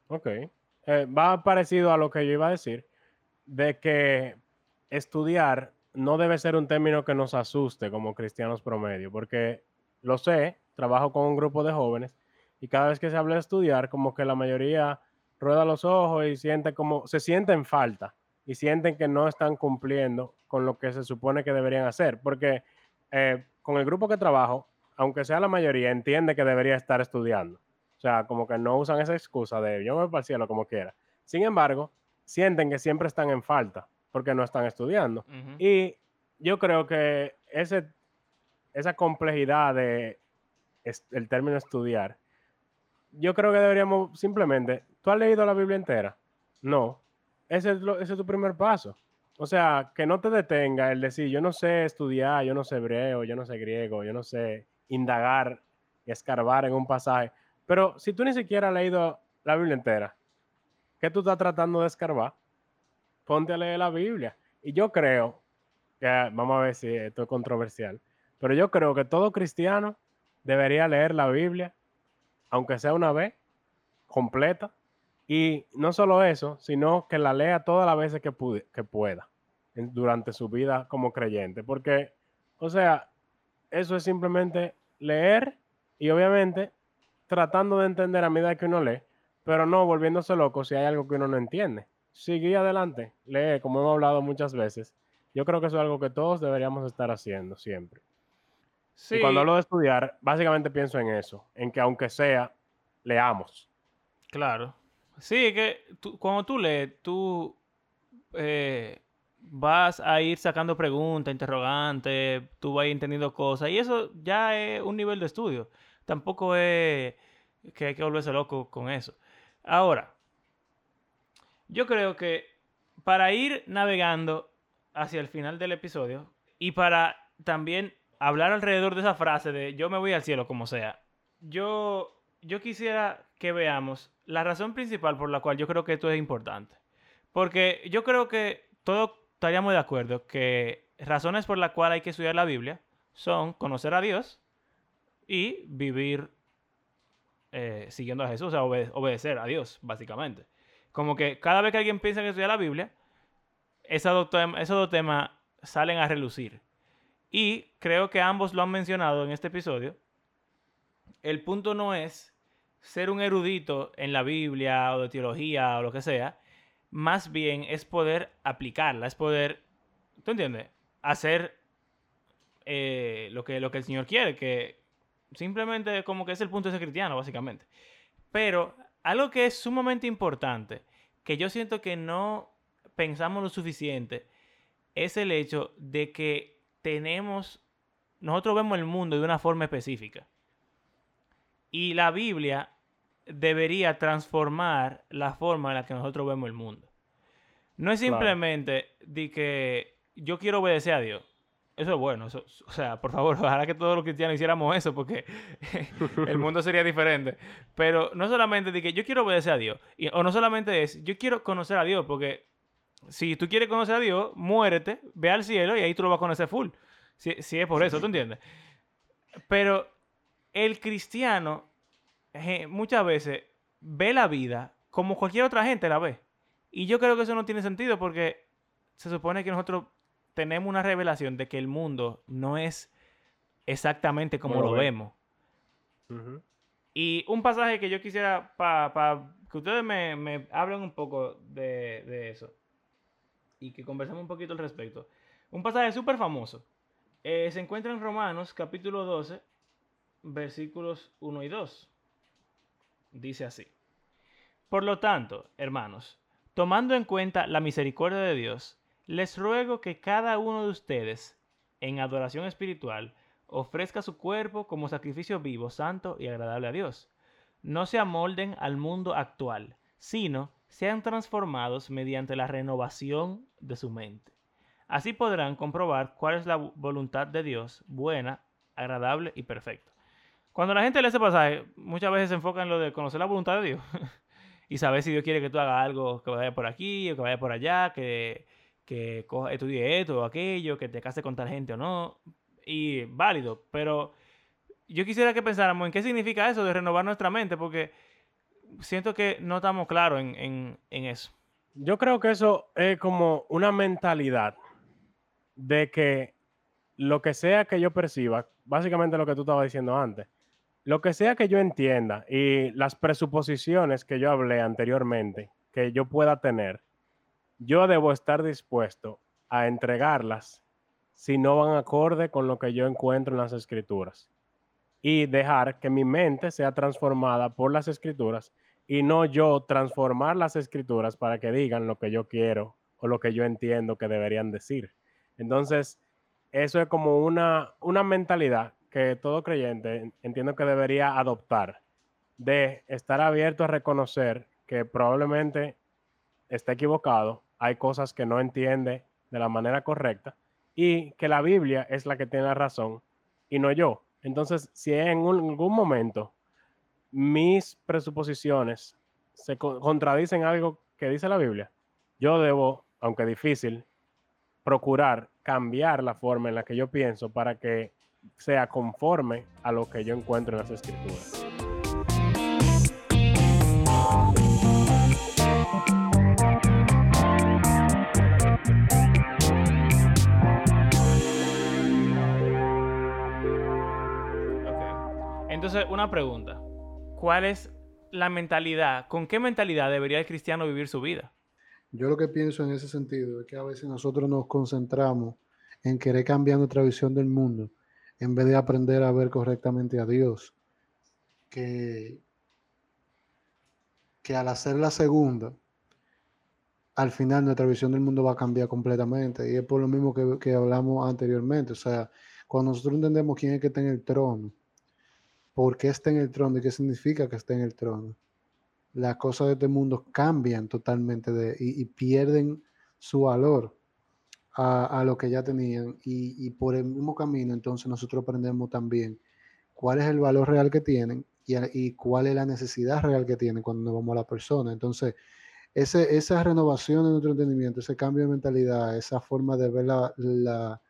Ok. Eh, va parecido a lo que yo iba a decir, de que estudiar no debe ser un término que nos asuste como cristianos promedio, porque lo sé, trabajo con un grupo de jóvenes y cada vez que se habla de estudiar, como que la mayoría rueda los ojos y siente como, se sienten falta y sienten que no están cumpliendo con lo que se supone que deberían hacer, porque eh, con el grupo que trabajo, aunque sea la mayoría, entiende que debería estar estudiando. O sea, como que no usan esa excusa de yo me voy para el cielo como quiera. Sin embargo, sienten que siempre están en falta porque no están estudiando. Y yo creo que ese, esa complejidad de el término estudiar, yo creo que deberíamos simplemente, ¿tú has leído la Biblia entera? No. Ese es, tu primer paso. O sea, que no te detenga el decir, yo no sé estudiar, yo no sé hebreo, yo no sé griego, yo no sé indagar escarbar en un pasaje. Pero si tú ni siquiera has leído la Biblia entera, ¿qué tú estás tratando de escarbar? Ponte a leer la Biblia. Y yo creo, que, vamos a ver si esto es controversial, pero yo creo que todo cristiano debería leer la Biblia, aunque sea una vez, completa. Y no solo eso, sino que la lea todas las veces que, que pueda durante su vida como creyente. Porque, o sea, eso es simplemente leer y obviamente tratando de entender a medida que uno lee, pero no volviéndose loco si hay algo que uno no entiende. Sigue adelante, lee, como hemos hablado muchas veces. Yo creo que eso es algo que todos deberíamos estar haciendo siempre. Y cuando hablo de estudiar, básicamente pienso en eso, en que aunque sea, leamos. Claro. Sí, que cuando tú lees, tú eh, vas a ir sacando preguntas, interrogantes, tú vas a ir entendiendo cosas, y eso ya es un nivel de estudio. Tampoco es que hay que volverse loco con eso. Ahora, yo creo que para ir navegando hacia el final del episodio y para también hablar alrededor de esa frase de yo me voy al cielo como sea, yo, yo quisiera que veamos la razón principal por la cual yo creo que esto es importante. Porque yo creo que todos estaríamos de acuerdo que razones por las cuales hay que estudiar la Biblia son conocer a Dios y vivir eh, siguiendo a Jesús, o sea, obedecer a Dios, básicamente. Como que cada vez que alguien piensa que estudia la Biblia, esos dos temas salen a relucir. Y creo que ambos lo han mencionado en este episodio. El punto no es ser un erudito en la Biblia o de teología o lo que sea. Más bien es poder aplicarla, es poder, ¿tú entiendes? Hacer eh, lo, que, lo que el Señor quiere, que simplemente como que es el punto de ser cristiano, básicamente. Pero algo que es sumamente importante, que yo siento que no pensamos lo suficiente, es el hecho de que tenemos, nosotros vemos el mundo de una forma específica. Y la Biblia debería transformar la forma en la que nosotros vemos el mundo. No es simplemente de que yo quiero obedecer a Dios. Eso es bueno. o sea, por favor, *laughs* ojalá que todos los cristianos hiciéramos eso porque *laughs* el mundo sería diferente. Pero no solamente de que yo quiero obedecer a Dios. o no solamente es, yo quiero conocer a Dios porque Si tú quieres conocer a Dios, muérete, ve al cielo y ahí tú lo vas a conocer full. Si, si es por eso, ¿tú entiendes? Pero el cristiano muchas veces ve la vida como cualquier otra gente la ve. Y yo creo que eso no tiene sentido porque se supone que nosotros tenemos una revelación de que el mundo no es exactamente como lo lo ve. vemos. Y un pasaje que yo quisiera para que ustedes me, me hablen un poco de, de eso y que conversemos un poquito al respecto. Un pasaje súper famoso. Eh, se encuentra en Romanos capítulo 12, versículos 1 y 2. Dice así. Por lo tanto, hermanos, tomando en cuenta la misericordia de Dios, les ruego que cada uno de ustedes, en adoración espiritual, ofrezca su cuerpo como sacrificio vivo, santo y agradable a Dios. No se amolden al mundo actual, sino sean transformados mediante la renovación de su mente. Así podrán comprobar cuál es la voluntad de Dios, buena, agradable y perfecta. Cuando la gente lee ese pasaje, muchas veces se enfoca en lo de conocer la voluntad de Dios *laughs* y saber si Dios quiere que tú hagas algo que vaya por aquí o que vaya por allá, que, que estudie esto o aquello, que te cases con tal gente o no. Y válido, pero yo quisiera que pensáramos en qué significa eso de renovar nuestra mente, porque siento que no estamos claros en, en- eso. Yo creo que eso es como una mentalidad de que lo que sea que yo perciba, básicamente lo que tú estabas diciendo antes, lo que sea que yo entienda y las presuposiciones que yo hablé anteriormente, que yo pueda tener, yo debo estar dispuesto a entregarlas si no van acorde con lo que yo encuentro en las escrituras y dejar que mi mente sea transformada por las escrituras y no yo transformar las escrituras para que digan lo que yo quiero o lo que yo entiendo que deberían decir. Entonces, eso es como una, una mentalidad que todo creyente entiendo que debería adoptar, de estar abierto a reconocer que probablemente está equivocado, hay cosas que no entiende de la manera correcta y que la Biblia es la que tiene la razón y no yo. Entonces, si en algún momento mis presuposiciones se co- contradicen algo que dice la Biblia, yo debo, aunque difícil, procurar cambiar la forma en la que yo pienso para que sea conforme a lo que yo encuentro en las escrituras. Una pregunta. ¿Cuál es la mentalidad? ¿Con qué mentalidad debería el cristiano vivir su vida? Yo lo que pienso en ese sentido es que a veces nosotros nos concentramos en querer cambiar nuestra visión del mundo en vez de aprender a ver correctamente a Dios. Que, que al hacer la segunda, al final nuestra visión del mundo va a cambiar completamente. Y es por lo mismo que, que hablamos anteriormente. O sea, cuando nosotros entendemos quién es que está en el trono, por qué está en el trono y qué significa que está en el trono, las cosas de este mundo cambian totalmente y, pierden su valor a, lo que ya tenían. Y, por el mismo camino, entonces nosotros aprendemos también cuál es el valor real que tienen y, cuál es la necesidad real que tienen cuando nos vamos a la persona. Entonces, ese, esa renovación de nuestro entendimiento, ese cambio de mentalidad, esa forma de ver la-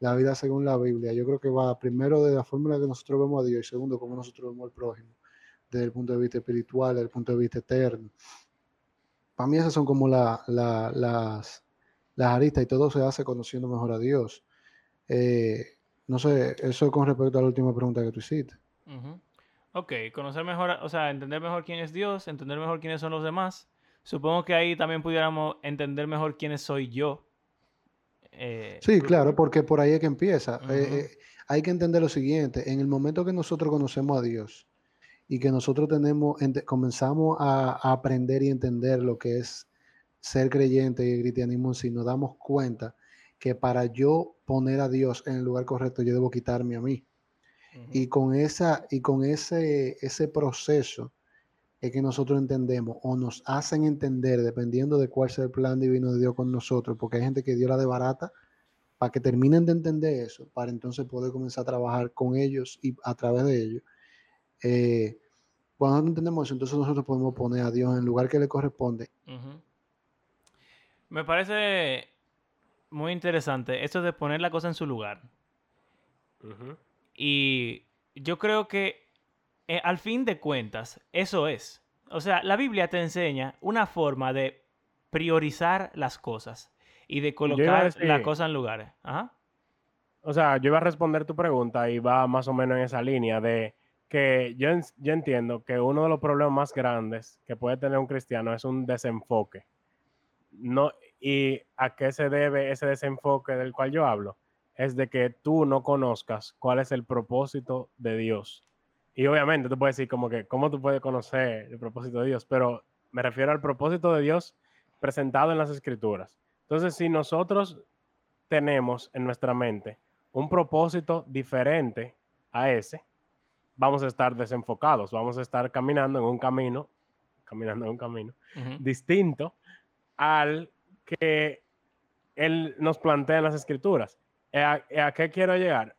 la vida según la Biblia, yo creo que va primero de la forma en la que nosotros vemos a Dios y segundo, cómo nosotros vemos al prójimo, desde el punto de vista espiritual, desde el punto de vista eterno. Para mí esas son como la- la- las, las aristas y todo se hace conociendo mejor a Dios. Eh, no sé, eso con respecto a la última pregunta que tú hiciste. Ujú. Ok, conocer mejor, o sea, entender mejor quién es Dios, entender mejor quiénes son los demás. Supongo que ahí también pudiéramos entender mejor quiénes soy yo. Eh, Sí, claro, porque por ahí es que empieza. Eh, eh, hay que entender lo siguiente, en el momento que nosotros conocemos a Dios y que nosotros tenemos, ente- comenzamos a, a aprender y entender lo que es ser creyente y el cristianismo en sí, nos damos cuenta que para yo poner a Dios en el lugar correcto, yo debo quitarme a mí. Y con, esa, y con ese, ese proceso es que nosotros entendemos o nos hacen entender, dependiendo de cuál sea el plan divino de Dios con nosotros, porque hay gente que Dios la desbarata para que terminen de entender eso, para entonces poder comenzar a trabajar con ellos y a través de ellos. Eh, cuando entendemos eso, entonces nosotros podemos poner a Dios en el lugar que le corresponde. Me parece muy interesante esto de poner la cosa en su lugar. Y yo creo que eh, al fin de cuentas, eso es. O sea, la Biblia te enseña una forma de priorizar las cosas y de colocar las cosas en lugares. Ajá. O sea, yo iba a responder tu pregunta y va más o menos en esa línea de que yo, yo entiendo que uno de los problemas más grandes que puede tener un cristiano es un desenfoque. No, ¿Y a qué se debe ese desenfoque del cual yo hablo? Es de que tú no conozcas cuál es el propósito de Dios. Y obviamente tú puedes decir como que, ¿cómo tú puedes conocer el propósito de Dios? Pero me refiero al propósito de Dios presentado en las escrituras. Entonces, si nosotros tenemos en nuestra mente un propósito diferente a ese, vamos a estar desenfocados, vamos a estar caminando en un camino, caminando en un camino distinto al que él nos plantea en las escrituras. ¿A, a qué quiero llegar?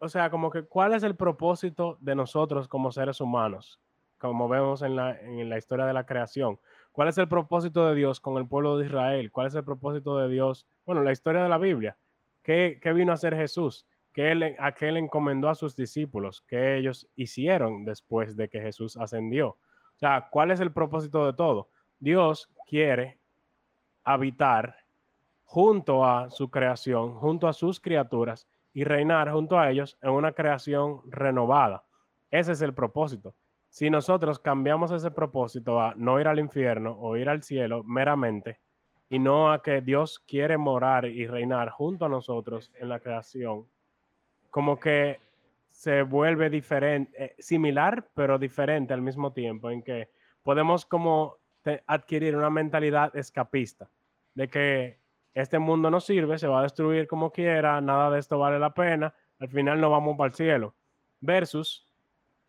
O sea, como que cuál es el propósito de nosotros como seres humanos, como vemos en la, en la historia de la creación. ¿Cuál es el propósito de Dios con el pueblo de Israel? ¿Cuál es el propósito de Dios? Bueno, la historia de la Biblia. ¿Qué, qué vino a hacer Jesús? ¿Qué él, a qué encomendó a sus discípulos? ¿Qué ellos hicieron después de que Jesús ascendió? O sea, ¿cuál es el propósito de todo? Dios quiere habitar junto a su creación, junto a sus criaturas y reinar junto a ellos en una creación renovada. Ese es el propósito. Si nosotros cambiamos ese propósito a no ir al infierno o ir al cielo meramente y no a que Dios quiere morar y reinar junto a nosotros en la creación, como que se vuelve diferente, eh, similar pero diferente al mismo tiempo en que podemos como adquirir una mentalidad escapista de que este mundo no sirve, se va a destruir como quiera, nada de esto vale la pena, al final no vamos para el cielo. Versus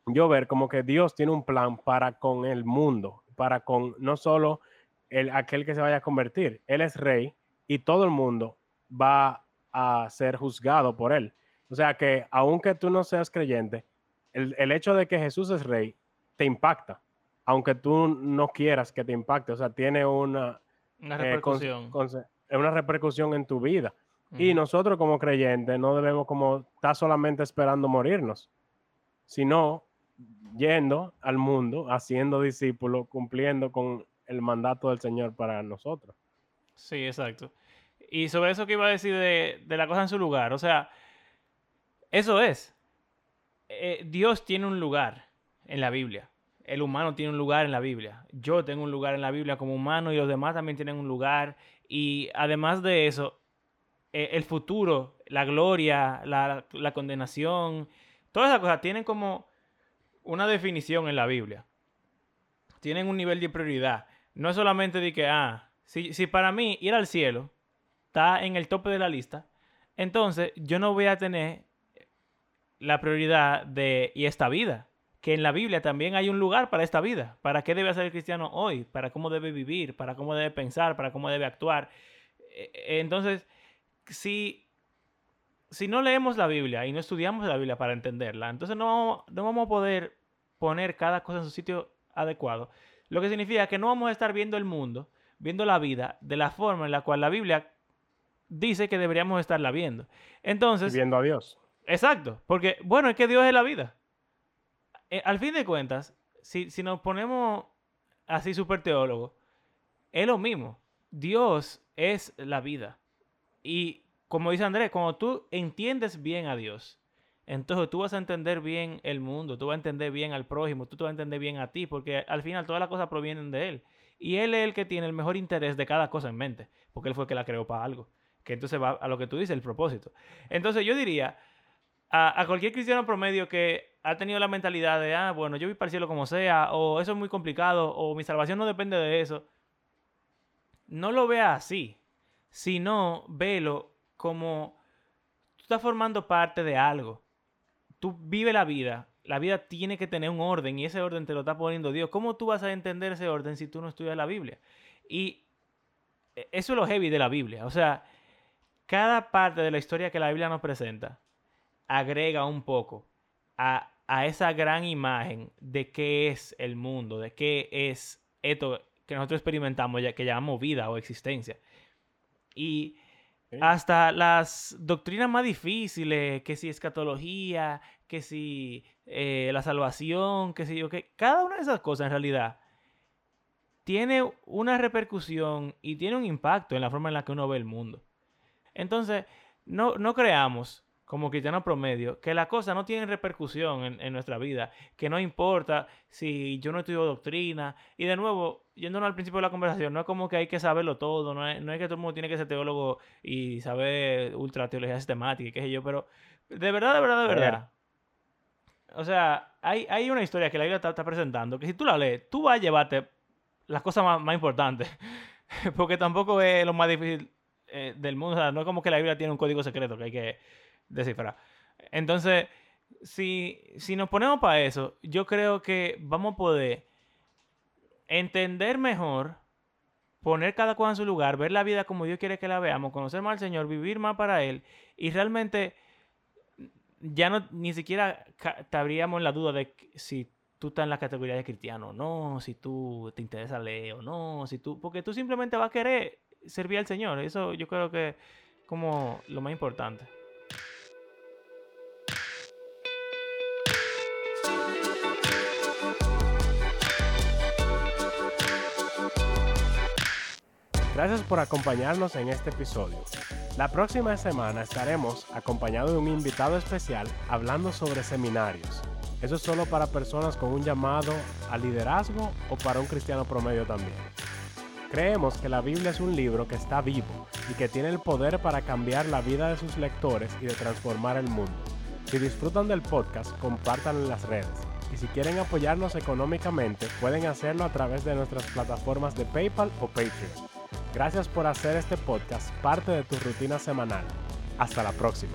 yo ver como que Dios tiene un plan para con el mundo, para con no solo el, aquel que se vaya a convertir, Él es rey y todo el mundo va a ser juzgado por Él. O sea que aunque tú no seas creyente, el, el hecho de que Jesús es rey te impacta, aunque tú no quieras que te impacte, o sea, tiene una, Una eh, repercusión. Conse- una repercusión en tu vida. Y nosotros como creyentes no debemos como estar solamente esperando morirnos, sino yendo al mundo, haciendo discípulos, cumpliendo con el mandato del Señor para nosotros. Sí, exacto. Y sobre eso que iba a decir de, de la cosa en su lugar, o sea, eso es. Eh, Dios tiene un lugar en la Biblia. El humano tiene un lugar en la Biblia. Yo tengo un lugar en la Biblia como humano y los demás también tienen un lugar. Y además de eso, eh, el futuro, la gloria, la, la condenación, todas esas cosas tienen como una definición en la Biblia. Tienen un nivel de prioridad. No es solamente de que, ah, si, si para mí ir al cielo está en el tope de la lista, entonces yo no voy a tener la prioridad de y esta vida. Que en la Biblia también hay un lugar para esta vida. ¿Para qué debe hacer el cristiano hoy? ¿Para cómo debe vivir? ¿Para cómo debe pensar? ¿Para cómo debe actuar? Eh, eh, Entonces, si, si no leemos la Biblia y no estudiamos la Biblia para entenderla, entonces no vamos, no vamos a poder poner cada cosa en su sitio adecuado. Lo que significa que no vamos a estar viendo el mundo, viendo la vida de la forma en la cual la Biblia dice que deberíamos estarla viendo. Y Entonces, viendo a Dios. exacto, porque bueno, es que Dios es la vida. Eh, al fin de cuentas, si, si nos ponemos así súper teólogos, es lo mismo. Dios es la vida. Y como dice Andrés, cuando tú entiendes bien a Dios, entonces tú vas a entender bien el mundo, tú vas a entender bien al prójimo, tú te vas a entender bien a ti, porque al final todas las cosas provienen de Él. Y Él es el que tiene el mejor interés de cada cosa en mente, porque Él fue el que la creó para algo. Que entonces va a lo que tú dices, el propósito. Entonces yo diría a, cualquier cristiano promedio que ha tenido la mentalidad de, ah, bueno, yo voy para el cielo como sea, o eso es muy complicado, o mi salvación no depende de eso, no lo vea así, sino velo como tú estás formando parte de algo. Tú vives la vida, la vida tiene que tener un orden y ese orden te lo está poniendo Dios. ¿Cómo tú vas a entender ese orden si tú no estudias la Biblia? Y e- eso es lo heavy de la Biblia. O sea, cada parte de la historia que la Biblia nos presenta agrega un poco a, a esa gran imagen de qué es el mundo, de qué es esto que nosotros experimentamos, ya que llamamos vida o existencia. Y hasta las doctrinas más difíciles, que si escatología, que si eh, la salvación, que si yo, que cada una de esas cosas en realidad tiene una repercusión y tiene un impacto en la forma en la que uno ve el mundo. Entonces, no, no creamos, como cristianos promedio, que las cosas no tienen repercusión en, en nuestra vida, que no importa si yo no estudio doctrina. Y de nuevo, yéndonos al principio de la conversación, no es como que hay que saberlo todo, no es, no es que todo el mundo tiene que ser teólogo y saber ultra teología sistemática y qué sé yo, pero de verdad, de verdad, de Ver. verdad. O sea, hay, hay una historia que la Biblia está, está presentando que si tú la lees, tú vas a llevarte las cosas más, más importantes. *laughs* Porque tampoco es lo más difícil eh, del mundo. O sea, no es como que la Biblia tiene un código secreto que hay que descifrar. Entonces, si, si nos ponemos para eso, yo creo que vamos a poder entender mejor, poner cada cosa en su lugar, ver la vida como Dios quiere que la veamos, conocer más al Señor, vivir más para Él y realmente ya no ni siquiera estaríamos en la duda de si tú estás en la categoría de cristiano o no, si tú te interesa leer o no, si tú, porque tú simplemente vas a querer servir al Señor. Eso yo creo que como lo más importante. Gracias por acompañarnos en este episodio. La próxima semana estaremos acompañados de un invitado especial hablando sobre seminarios. Eso es solo para personas con un llamado al liderazgo o para un cristiano promedio también. Creemos que la Biblia es un libro que está vivo y que tiene el poder para cambiar la vida de sus lectores y de transformar el mundo. Si disfrutan del podcast, compártanlo en las redes. Y si quieren apoyarnos económicamente, pueden hacerlo a través de nuestras plataformas de PayPal o Patreon. Gracias por hacer este podcast parte de tu rutina semanal. Hasta la próxima.